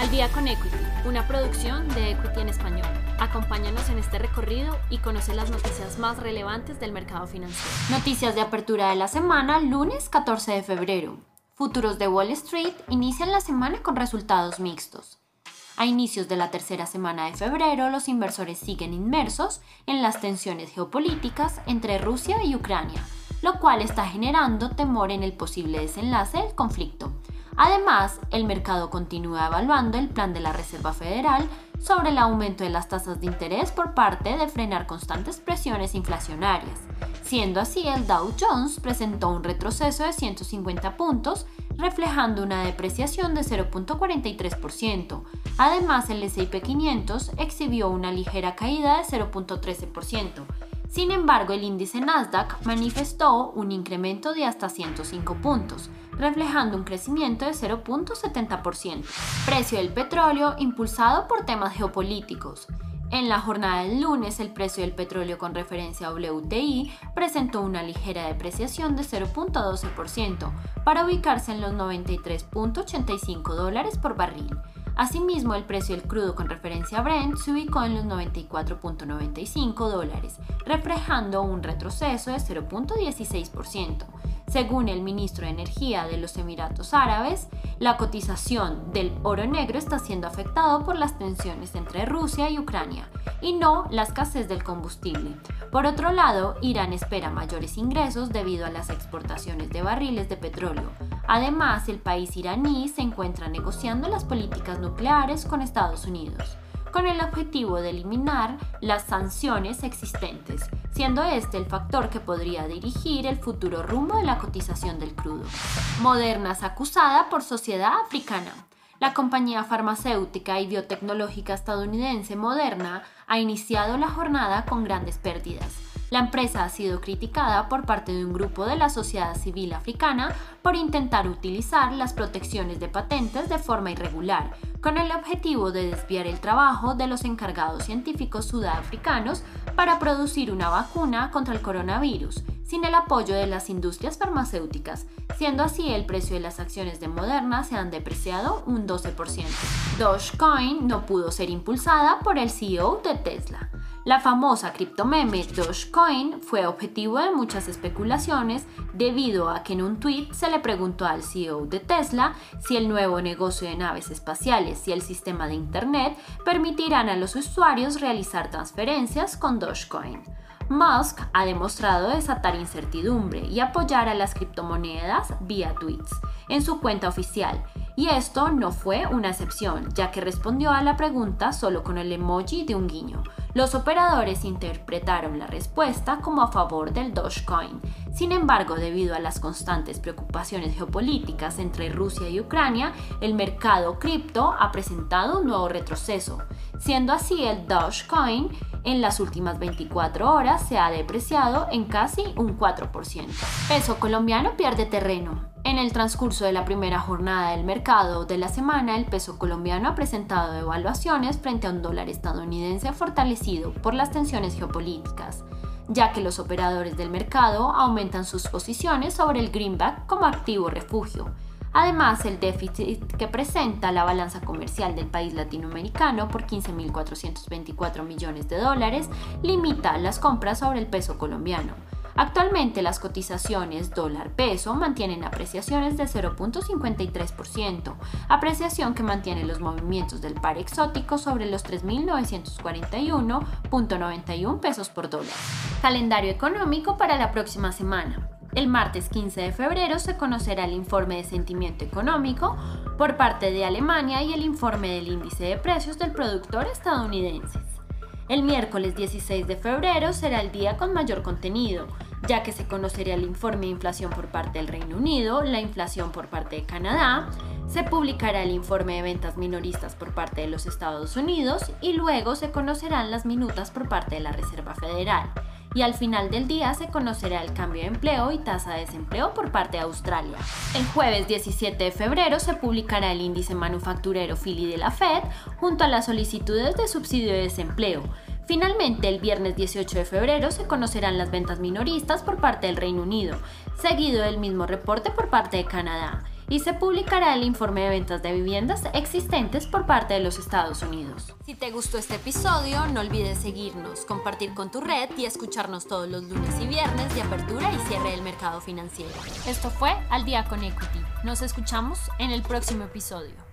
Al día con Equity, una producción de Equity en español. Acompáñanos en este recorrido y conoce las noticias más relevantes del mercado financiero. Noticias de apertura de la semana, lunes 14 de febrero. Futuros de Wall Street inician la semana con resultados mixtos. A inicios de la tercera semana de febrero, los inversores siguen inmersos en las tensiones geopolíticas entre Rusia y Ucrania, lo cual está generando temor en el posible desenlace del conflicto. Además, el mercado continúa evaluando el plan de la Reserva Federal sobre el aumento de las tasas de interés por parte de frenar constantes presiones inflacionarias. Siendo así, el Dow Jones presentó un retroceso de 150 puntos, reflejando una depreciación de 0.43%. Además, el S&P 500 exhibió una ligera caída de 0.13%. Sin embargo, el índice Nasdaq manifestó un incremento de hasta 105 puntos, reflejando un crecimiento de 0.70%. Precio del petróleo impulsado por temas geopolíticos. En la jornada del lunes, el precio del petróleo con referencia a WTI presentó una ligera depreciación de 0.12% para ubicarse en los 93.85 dólares por barril. Asimismo, el precio del crudo con referencia a Brent se ubicó en los 94.95 dólares, reflejando un retroceso de 0.16%. Según el ministro de Energía de los Emiratos Árabes, la cotización del oro negro está siendo afectado por las tensiones entre Rusia y Ucrania y no la escasez del combustible. Por otro lado, Irán espera mayores ingresos debido a las exportaciones de barriles de petróleo. Además, el país iraní se encuentra negociando las políticas nucleares con Estados Unidos con el objetivo de eliminar las sanciones existentes, siendo este el factor que podría dirigir el futuro rumbo de la cotización del crudo. Moderna es acusada por Sociedad Africana. La compañía farmacéutica y biotecnológica estadounidense Moderna ha iniciado la jornada con grandes pérdidas. La empresa ha sido criticada por parte de un grupo de la sociedad civil africana por intentar utilizar las protecciones de patentes de forma irregular, con el objetivo de desviar el trabajo de los encargados científicos sudafricanos para producir una vacuna contra el coronavirus, sin el apoyo de las industrias farmacéuticas, siendo así el precio de las acciones de Moderna se han depreciado un 12%. Dogecoin no pudo ser impulsada por el CEO de Tesla. La famosa criptomeme Dogecoin fue objetivo de muchas especulaciones debido a que en un tweet se le preguntó al CEO de Tesla si el nuevo negocio de naves espaciales y el sistema de Internet permitirán a los usuarios realizar transferencias con Dogecoin. Musk ha demostrado desatar incertidumbre y apoyar a las criptomonedas vía tweets en su cuenta oficial y esto no fue una excepción, ya que respondió a la pregunta solo con el emoji de un guiño. Los operadores interpretaron la respuesta como a favor del Dogecoin. Sin embargo, debido a las constantes preocupaciones geopolíticas entre Rusia y Ucrania, el mercado cripto ha presentado un nuevo retroceso, siendo así el Dogecoin en las últimas 24 horas se ha depreciado en casi un 4%. Peso colombiano pierde terreno. En el transcurso de la primera jornada del mercado de la semana, el peso colombiano ha presentado evaluaciones frente a un dólar estadounidense fortalecido por las tensiones geopolíticas, ya que los operadores del mercado aumentan sus posiciones sobre el greenback como activo refugio. Además, el déficit que presenta la balanza comercial del país latinoamericano por 15.424 millones de dólares limita las compras sobre el peso colombiano Actualmente las cotizaciones dólar-peso mantienen apreciaciones de 0.53%, apreciación que mantiene los movimientos del par exótico sobre los 3.941.91 pesos por dólar. Calendario económico para la próxima semana. El martes 15 de febrero se conocerá el informe de sentimiento económico por parte de Alemania y el informe del índice de precios del productor estadounidense. El miércoles 16 de febrero será el día con mayor contenido, ya que se conocería el informe de inflación por parte del Reino Unido, la inflación por parte de Canadá, se publicará el informe de ventas minoristas por parte de los Estados Unidos y luego se conocerán las minutas por parte de la Reserva Federal. Y al final del día se conocerá el cambio de empleo y tasa de desempleo por parte de Australia. El jueves 17 de febrero se publicará el índice manufacturero Philly de la Fed junto a las solicitudes de subsidio de desempleo. Finalmente, el viernes 18 de febrero se conocerán las ventas minoristas por parte del Reino Unido, seguido del mismo reporte por parte de Canadá. y se publicará el informe de ventas de viviendas existentes por parte de los Estados Unidos. Si te gustó este episodio, no olvides seguirnos, compartir con tu red y escucharnos todos los lunes y viernes de apertura y cierre del mercado financiero. Esto fue Al Día con Equity. Nos escuchamos en el próximo episodio.